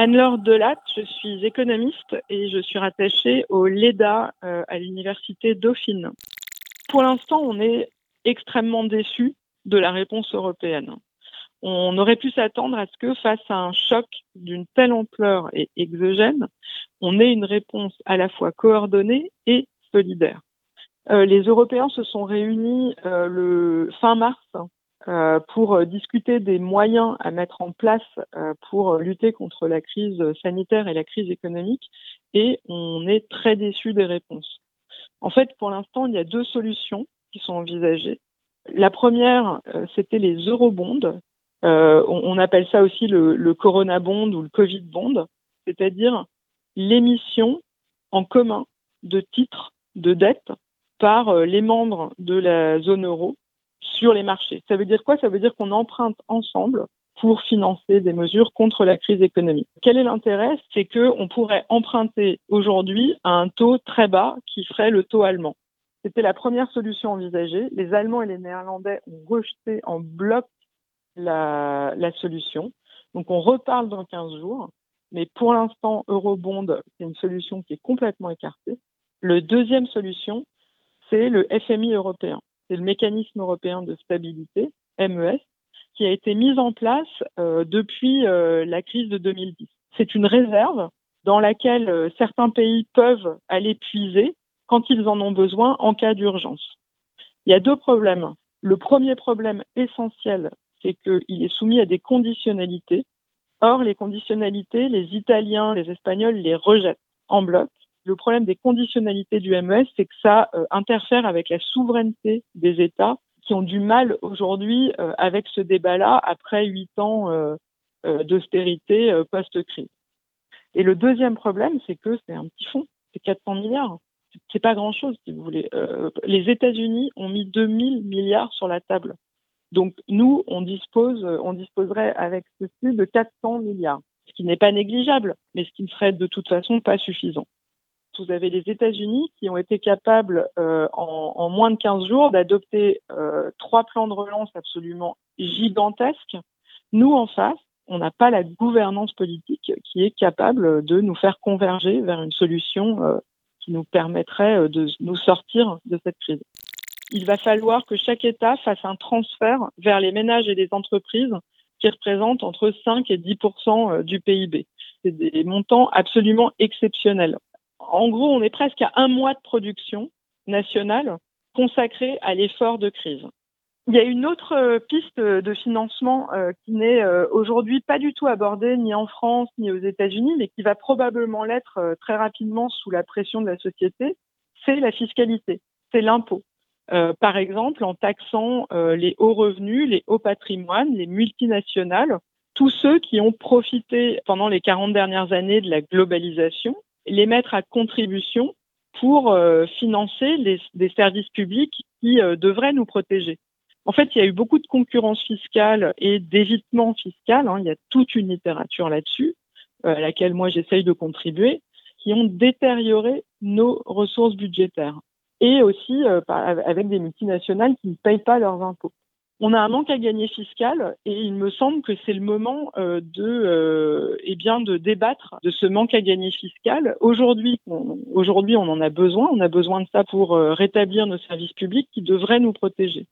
Anne-Laure Delatte, je suis économiste et je suis rattachée au LEDA euh, à l'université Dauphine. Pour l'instant, on est extrêmement déçus de la réponse européenne. On aurait pu s'attendre à ce que face à un choc d'une telle ampleur et exogène, on ait une réponse à la fois coordonnée et solidaire. Euh, les Européens se sont réunis euh, le fin mars pour discuter des moyens à mettre en place euh, pour lutter contre la crise sanitaire et la crise économique et on est très déçu des réponses. En fait, pour l'instant, il y a deux solutions qui sont envisagées. La première, euh, c'était les eurobonds. On, on, appelle ça aussi le, le Corona Bond ou le Covid Bond, c'est-à-dire l'émission en commun de titres de dette par les membres de la zone euro sur les marchés. Ça veut dire quoi? Ça veut dire qu'on emprunte ensemble pour financer des mesures contre la crise économique. Quel est l'intérêt? C'est qu'on pourrait emprunter aujourd'hui à un taux très bas qui ferait le taux allemand. C'était la première solution envisagée. Les Allemands et les Néerlandais ont rejeté en bloc la, la solution. Donc on reparle dans 15 jours. Mais pour l'instant, Eurobond, c'est une solution qui est complètement écartée. Le deuxième solution, c'est le FMI européen c'est le mécanisme européen de stabilité, MES, qui a été mis en place euh, depuis euh, la crise de 2010. C'est une réserve dans laquelle euh, certains pays peuvent aller puiser quand ils en ont besoin en cas d'urgence. Il y a deux problèmes. Le premier problème essentiel, c'est qu'il est soumis à des conditionnalités. Or, les conditionnalités, les Italiens, les Espagnols les rejettent en bloc le problème des conditionnalités du MES, c'est que ça euh, interfère avec la souveraineté des États qui ont du mal aujourd'hui euh, avec ce débat-là après huit ans euh, d'austérité post-crise. Et le deuxième problème, c'est que c'est un petit fonds, c'est 400 milliards. C'est pas grand-chose, si vous voulez. les États-Unis ont mis 2000 milliards sur la table. Donc nous, on dispose, on disposerait avec ceci de 400 milliards, ce qui n'est pas négligeable, mais ce qui ne serait de toute façon pas suffisant vous avez les États-Unis qui ont été capables euh, en, moins de 15 jours d'adopter euh, trois plans de relance absolument gigantesques. Nous, en face, on n'a pas la gouvernance politique qui est capable de nous faire converger vers une solution euh, qui nous permettrait de nous sortir de cette crise. Il va falloir que chaque État fasse un transfert vers les ménages et les entreprises qui représentent entre 5 et 10% euh, du PIB. C'est des montants absolument exceptionnels en gros, on est presque à un mois de production nationale consacrée à l'effort de crise. Il y a une autre euh, piste de financement euh, qui n'est euh, aujourd'hui pas du tout abordée ni en France ni aux États-Unis, mais qui va probablement l'être très rapidement sous la pression de la société, c'est la fiscalité, c'est l'impôt. par exemple, en taxant les hauts revenus, les hauts patrimoines, les multinationales, tous ceux qui ont profité pendant les 40 dernières années de la globalisation les mettre à contribution pour euh, financer des services publics qui euh, devraient nous protéger. En fait, il y a eu beaucoup de concurrence fiscale et d'évitement fiscal. Hein, il y a toute une littérature là-dessus, euh, à laquelle moi j'essaye de contribuer, qui ont détérioré nos ressources budgétaires et aussi avec des multinationales qui ne payent pas leurs impôts on a un manque à gagner fiscal et il me semble que c'est le moment euh, de, euh, eh bien, de débattre de ce manque à gagner fiscal. Aujourd'hui, on, aujourd'hui, on en a besoin. On a besoin de ça pour euh, rétablir nos services publics qui devraient nous protéger.